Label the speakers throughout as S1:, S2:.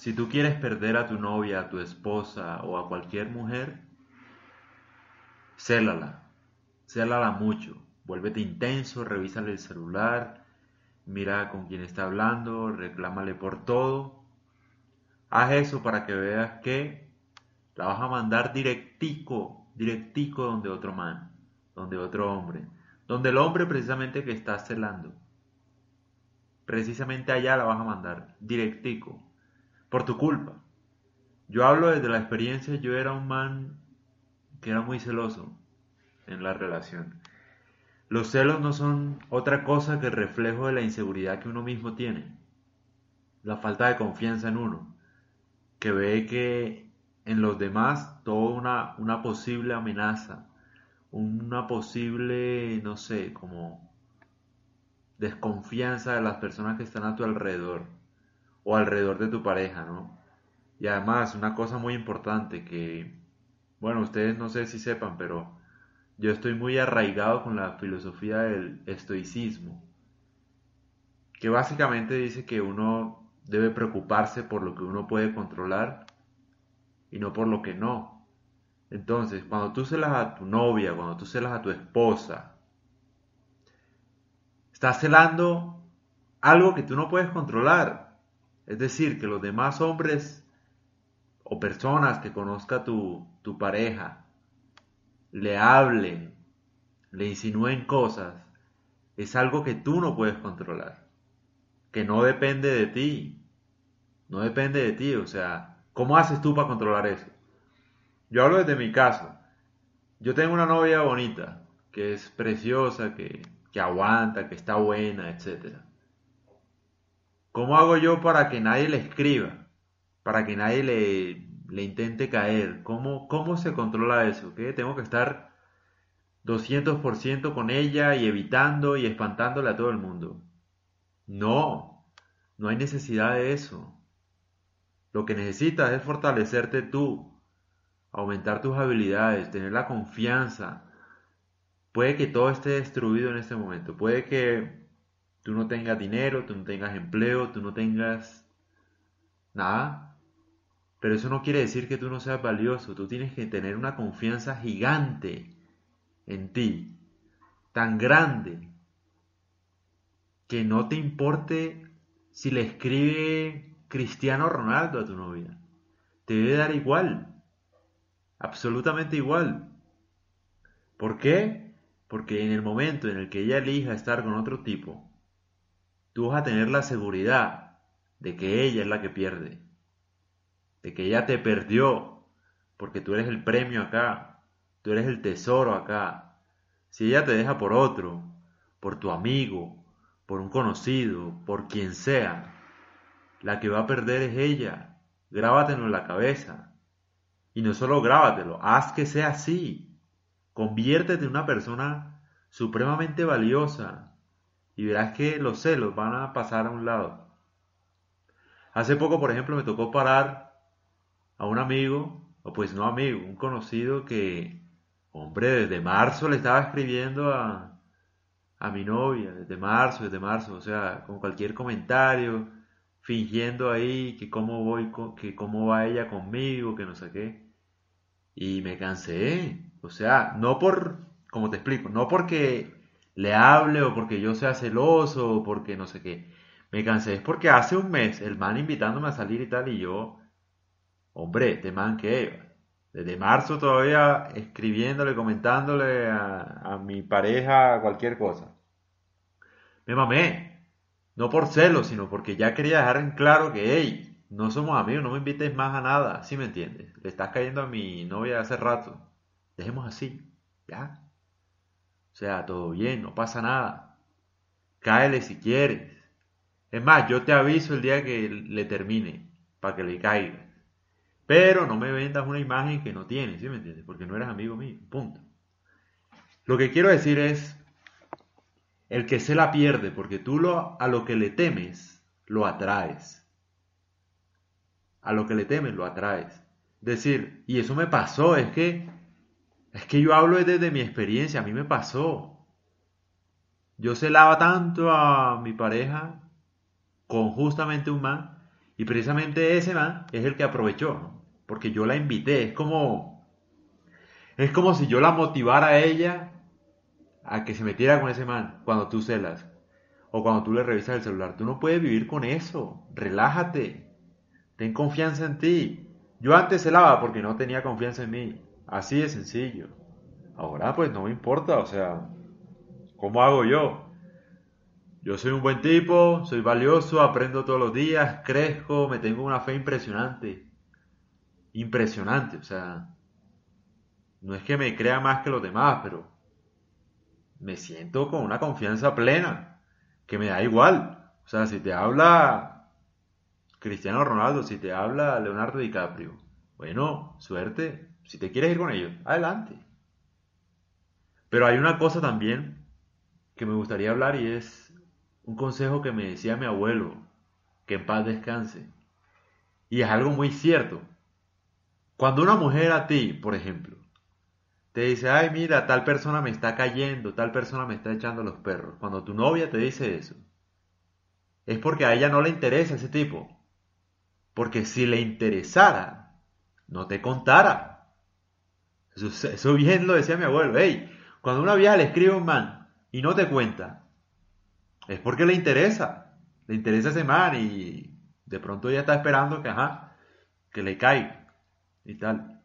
S1: si tú quieres perder a tu novia, a tu esposa o a cualquier mujer, célala, célala mucho, vuélvete intenso, revísale el celular, mira con quién está hablando, reclámale por todo. Haz eso para que veas que la vas a mandar directico, directico donde otro man, donde otro hombre, donde el hombre precisamente que está celando. Precisamente allá la vas a mandar, directico por tu culpa. Yo hablo desde la experiencia, yo era un man que era muy celoso en la relación. Los celos no son otra cosa que el reflejo de la inseguridad que uno mismo tiene, la falta de confianza en uno, que ve que en los demás toda una, una posible amenaza, una posible, no sé, como desconfianza de las personas que están a tu alrededor o alrededor de tu pareja, ¿no? Y además, una cosa muy importante que, bueno, ustedes no sé si sepan, pero yo estoy muy arraigado con la filosofía del estoicismo, que básicamente dice que uno debe preocuparse por lo que uno puede controlar y no por lo que no. Entonces, cuando tú celas a tu novia, cuando tú celas a tu esposa, estás celando algo que tú no puedes controlar. Es decir, que los demás hombres o personas que conozca tu, tu pareja le hablen, le insinúen cosas, es algo que tú no puedes controlar, que no depende de ti, no depende de ti, o sea, ¿cómo haces tú para controlar eso? Yo hablo desde mi caso, yo tengo una novia bonita, que es preciosa, que, que aguanta, que está buena, etcétera. ¿Cómo hago yo para que nadie le escriba? Para que nadie le, intente caer. ¿Cómo, ¿Cómo se controla eso? ¿Qué? Tengo que estar 200% con ella y evitando y espantándole a todo el mundo. No, no hay necesidad de eso. Lo que necesitas es fortalecerte tú, aumentar tus habilidades, tener la confianza. Puede que todo esté destruido en este momento. Puede que tú no tengas dinero, tú no tengas empleo, tú no tengas nada. Pero eso no quiere decir que tú no seas valioso. Tú tienes que tener una confianza gigante en ti, tan grande, que no te importe si le escribe Cristiano Ronaldo a tu novia. Te debe dar igual, absolutamente igual. ¿Por qué? Porque en el momento en el que ella elija estar con otro tipo, tú vas a tener la seguridad de que ella es la que pierde, de que ella te perdió, porque tú eres el premio acá, tú eres el tesoro acá. Si ella te deja por otro, por tu amigo, por un conocido, por quien sea, la que va a perder es ella. Grábatelo en la cabeza. Y no solo grábatelo, haz que sea así. Conviértete en una persona supremamente valiosa, y verás que los celos van a pasar a un lado. Hace poco, por ejemplo, me tocó parar a un amigo, o pues no amigo, un conocido que, hombre, desde marzo le estaba escribiendo a, a mi novia, desde marzo, desde marzo, o sea, con cualquier comentario, fingiendo ahí que cómo voy, que cómo va ella conmigo, que no sé qué. Y me cansé, o sea, no por, como te explico, no porque le hable o porque yo sea celoso o porque no sé qué. Me cansé es porque hace un mes el man invitándome a salir y tal y yo, hombre, este man que desde marzo todavía escribiéndole, comentándole a, a mi pareja cualquier cosa. Me mamé, no por celos, sino porque ya quería dejar en claro que, hey, no somos amigos, no me invites más a nada, ¿sí me entiendes? Le estás cayendo a mi novia hace rato. Dejemos así, ya. Sea, todo bien, no pasa nada. Cáele si quieres. Es más, yo te aviso el día que le termine, para que le caiga. Pero no me vendas una imagen que no tienes, ¿sí me entiendes? Porque no eres amigo mío, punto. Lo que quiero decir es, el que se la pierde, porque tú lo, a lo que le temes, lo atraes. A lo que le temes, lo atraes. Decir, y eso me pasó, es que es que yo hablo desde mi experiencia, a mí me pasó. Yo celaba tanto a mi pareja con justamente un man Y precisamente ese man es el que aprovechó, ¿no? Porque yo la invité, es como... Es como si yo la motivara a ella a que se metiera con ese man cuando tú celas o cuando tú le revisas el celular. Tú no puedes vivir con eso. Relájate. Ten confianza en ti. Yo antes celaba porque no tenía confianza en mí. Así de sencillo. Ahora pues no me importa, o sea, ¿cómo hago yo? Yo soy un buen tipo, soy valioso, aprendo todos los días, crezco, me tengo una fe impresionante. Impresionante, o sea, no es que me crea más que los demás, pero me siento con una confianza plena, que me da igual. O sea, si te habla Cristiano Ronaldo, si te habla Leonardo DiCaprio, bueno, suerte, si te quieres ir con ellos, adelante. Pero hay una cosa también que me gustaría hablar y es un consejo que me decía mi abuelo, que en paz descanse. Y es algo muy cierto. Cuando una mujer a ti, por ejemplo, te dice, ay, mira, tal persona me está cayendo, tal persona me está echando los perros. Cuando tu novia te dice eso, es porque a ella no le interesa ese tipo. Porque si le interesara, no te contara. Eso, bien lo decía mi abuelo. Hey, cuando una vieja le escribe a un man y no te cuenta, es porque le interesa. Le interesa ese man y de pronto ella está esperando que, ajá, que le caiga y tal.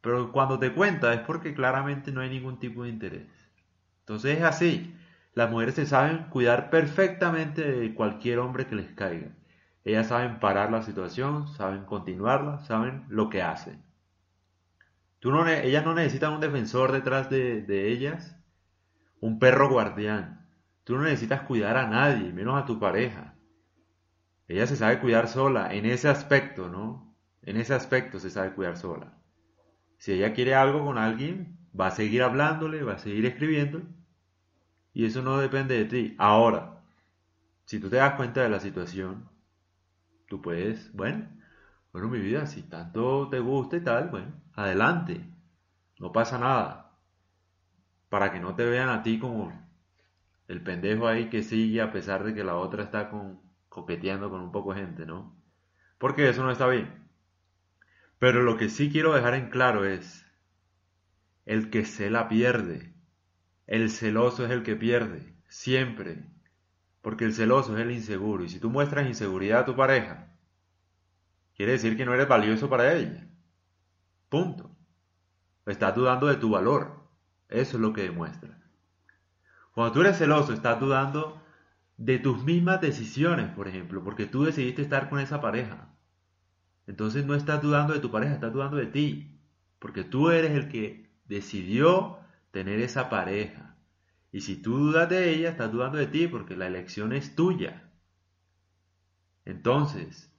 S1: Pero cuando te cuenta es porque claramente no hay ningún tipo de interés. Entonces es así. Las mujeres se saben cuidar perfectamente de cualquier hombre que les caiga. Ellas saben parar la situación, saben continuarla, saben lo que hacen. Tú no, ellas no necesitan un defensor detrás de, de ellas, un perro guardián. Tú no necesitas cuidar a nadie, menos a tu pareja. Ella se sabe cuidar sola, en ese aspecto, ¿no? En ese aspecto se sabe cuidar sola. Si ella quiere algo con alguien, va a seguir hablándole, va a seguir escribiendo, y eso no depende de ti. Ahora, si tú te das cuenta de la situación, tú puedes, bueno, bueno, mi vida, si tanto te gusta y tal, bueno, adelante, no pasa nada. Para que no te vean a ti como el pendejo ahí que sigue a pesar de que la otra está con, coqueteando con un poco de gente, ¿no? Porque eso no está bien. Pero lo que sí quiero dejar en claro es, el que se la pierde, el celoso es el que pierde, siempre, porque el celoso es el inseguro, y si tú muestras inseguridad a tu pareja, quiere decir que no eres valioso para ella. Punto. Estás dudando de tu valor. Eso es lo que demuestra. Cuando tú eres celoso, estás dudando de tus mismas decisiones, por ejemplo, porque tú decidiste estar con esa pareja. Entonces no estás dudando de tu pareja, estás dudando de ti, porque tú eres el que decidió tener esa pareja. Y si tú dudas de ella, estás dudando de ti, porque la elección es tuya. Entonces,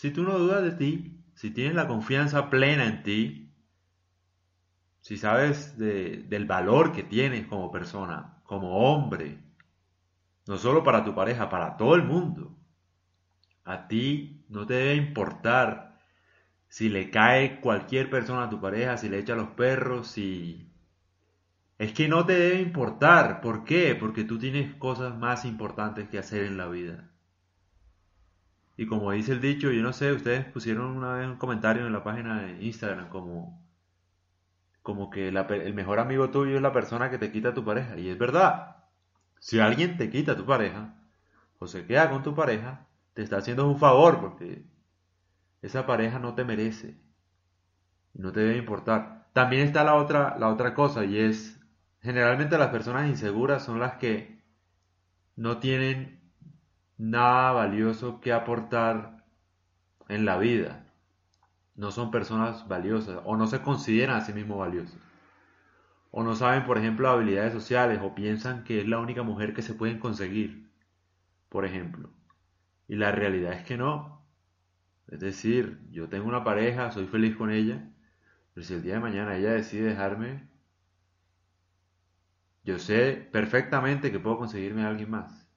S1: si tú no dudas de ti, si tienes la confianza plena en ti, si sabes del valor que tienes como persona, como hombre, no solo para tu pareja, para todo el mundo. A ti no te debe importar si le cae cualquier persona a tu pareja, si le echa los perros, si... Es que no te debe importar. ¿Por qué? Porque tú tienes cosas más importantes que hacer en la vida. Y como dice el dicho, yo no sé, ustedes pusieron una vez un comentario en la página de Instagram como como que el mejor amigo tuyo es la persona que te quita tu pareja. Y es verdad. Si alguien te quita tu pareja o se queda con tu pareja, te está haciendo un favor porque esa pareja no te merece. No te debe importar. También está la otra, la otra cosa y es, generalmente las personas inseguras son las que no tienen nada valioso que aportar en la vida no son personas valiosas o no se consideran a sí mismos valiosos. O no saben, por ejemplo, habilidades sociales o piensan que es la única mujer que se pueden conseguir, por ejemplo. Y la realidad es que no. Es decir, yo tengo una pareja, soy feliz con ella, pero si el día de mañana ella decide dejarme, yo sé perfectamente que puedo conseguirme a alguien más.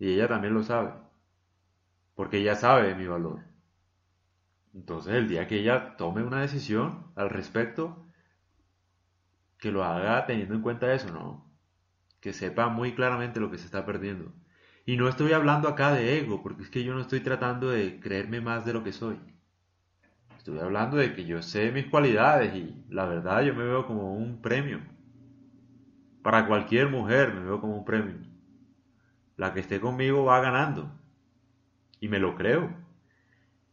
S1: Y ella también lo sabe, porque ella sabe mi valor. Entonces, el día que ella tome una decisión al respecto, que lo haga teniendo en cuenta eso, ¿no? Que sepa muy claramente lo que se está perdiendo. Y no estoy hablando acá de ego, porque es que yo no estoy tratando de creerme más de lo que soy. Estoy hablando de que yo sé mis cualidades y la verdad yo me veo como un premio. Para cualquier mujer me veo como un premio. La que esté conmigo va ganando. Y me lo creo.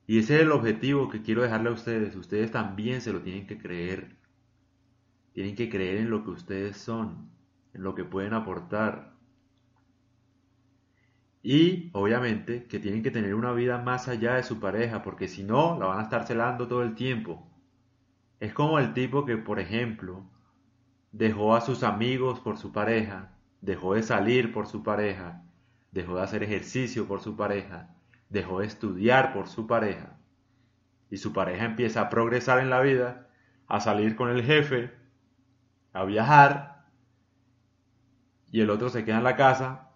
S1: Y ese es el objetivo que quiero dejarle a ustedes. Ustedes también se lo tienen que creer. Tienen que creer en lo que ustedes son, en lo que pueden aportar. Y obviamente que tienen que tener una vida más allá de su pareja, porque si no, la van a estar celando todo el tiempo. Es como el tipo que, por ejemplo, dejó a sus amigos por su pareja, dejó de salir por su pareja, dejó de hacer ejercicio por su pareja, dejó de estudiar por su pareja. Y su pareja empieza a progresar en la vida, a salir con el jefe, a viajar, y el otro se queda en la casa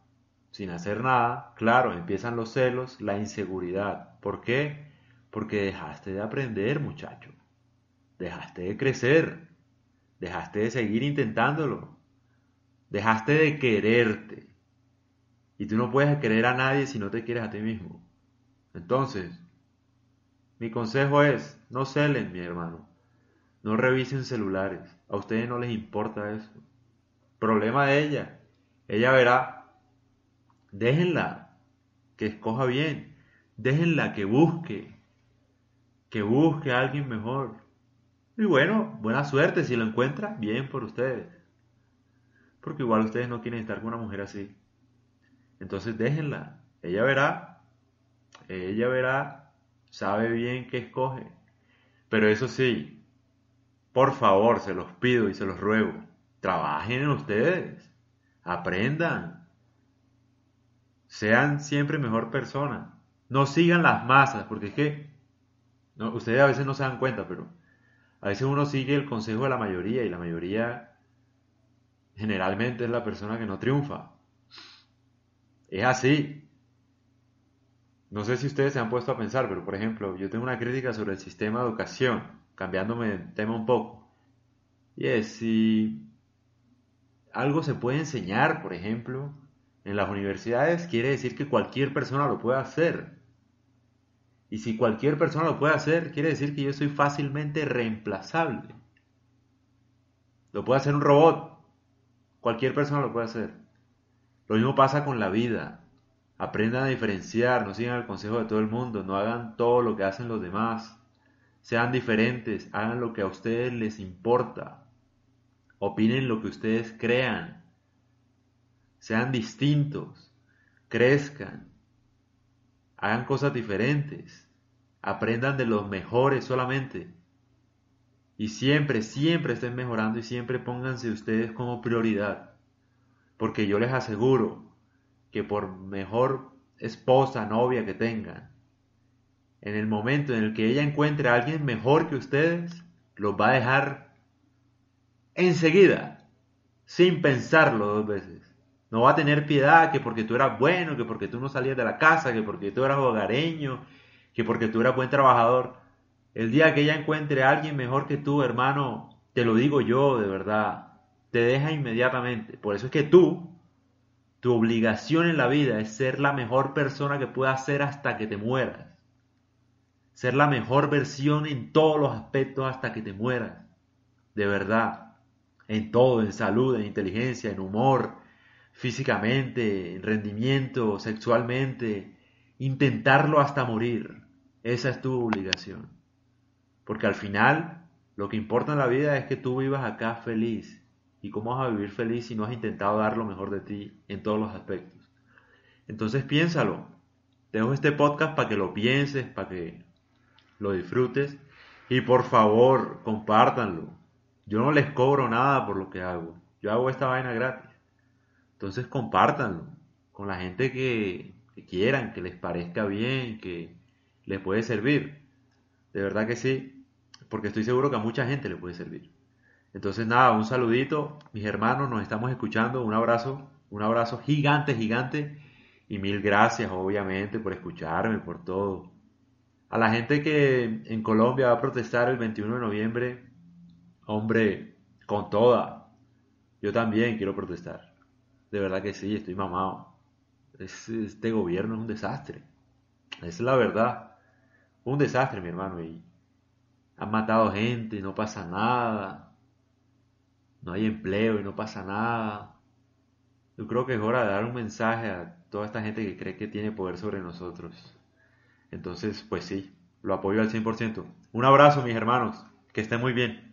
S1: sin hacer nada. Claro, empiezan los celos, la inseguridad. ¿Por qué? Porque dejaste de aprender, muchacho. Dejaste de crecer. Dejaste de seguir intentándolo. Dejaste de quererte. Y tú no puedes querer a nadie si no te quieres a ti mismo. Entonces, mi consejo es, no celen, mi hermano. No revisen celulares. A ustedes no les importa eso. Problema de ella. Ella verá. Déjenla que escoja bien. Déjenla que busque. Que busque a alguien mejor. Y bueno, buena suerte si lo encuentra, bien por ustedes. Porque igual ustedes no quieren estar con una mujer así. Entonces déjenla. Ella verá. Ella verá. Sabe bien qué escoge. Pero eso sí, por favor, se los pido y se los ruego. Trabajen en ustedes. Aprendan. Sean siempre mejor persona. No sigan las masas, porque es que no, ustedes a veces no se dan cuenta, pero a veces uno sigue el consejo de la mayoría y la mayoría generalmente es la persona que no triunfa. Es así. No sé si ustedes se han puesto a pensar, pero por ejemplo, yo tengo una crítica sobre el sistema de educación, cambiándome de tema un poco. Y es si algo se puede enseñar, por ejemplo, en las universidades, quiere decir que cualquier persona lo puede hacer. Y si cualquier persona lo puede hacer, quiere decir que yo soy fácilmente reemplazable. Lo puede hacer un robot. Cualquier persona lo puede hacer. Lo mismo pasa con la vida. Aprendan a diferenciar, no sigan el consejo de todo el mundo, no hagan todo lo que hacen los demás. Sean diferentes, hagan lo que a ustedes les importa. Opinen lo que ustedes crean. Sean distintos. Crezcan hagan cosas diferentes, aprendan de los mejores solamente. Y siempre, siempre estén mejorando y siempre pónganse ustedes como prioridad. Porque yo les aseguro que por mejor esposa, novia que tengan, en el momento en el que ella encuentre a alguien mejor que ustedes, los va a dejar enseguida, sin pensarlo dos veces. No va a tener piedad que porque tú eras bueno, que porque tú no salías de la casa, que porque tú eras hogareño, que porque tú eras buen trabajador. El día que ella encuentre a alguien mejor que tú, hermano, te lo digo yo de verdad, te deja inmediatamente. Por eso es que tú, tu obligación en la vida es ser la mejor persona que puedas ser hasta que te mueras. Ser la mejor versión en todos los aspectos hasta que te mueras. De verdad. En todo, en salud, en inteligencia, en humor, físicamente, en rendimiento, sexualmente, intentarlo hasta morir. Esa es tu obligación. Porque al final, lo que importa en la vida es que tú vivas acá feliz. ¿Y cómo vas a vivir feliz si no has intentado dar lo mejor de ti en todos los aspectos? Entonces piénsalo. Te dejo este podcast para que lo pienses, para que lo disfrutes. Y por favor, compártanlo. Yo no les cobro nada por lo que hago. Yo hago esta vaina gratis. Entonces compártanlo con la gente que, quieran, que les parezca bien, que les puede servir. De verdad que sí, porque estoy seguro que a mucha gente le puede servir. Entonces nada, un saludito, mis hermanos, nos estamos escuchando, un abrazo, un abrazo gigante, gigante, y mil gracias obviamente por escucharme, por todo. A la gente que en Colombia va a protestar el 21 de noviembre, hombre, con toda, yo también quiero protestar. De verdad que sí, estoy mamado. este gobierno es un desastre. es la verdad. Un desastre, mi hermano. Y han matado gente no pasa nada. No hay empleo y no pasa nada. Yo creo que es hora de dar un mensaje a toda esta gente que cree que tiene poder sobre nosotros. Entonces, pues sí, lo apoyo al 100%. Un abrazo, mis hermanos. Que estén muy bien.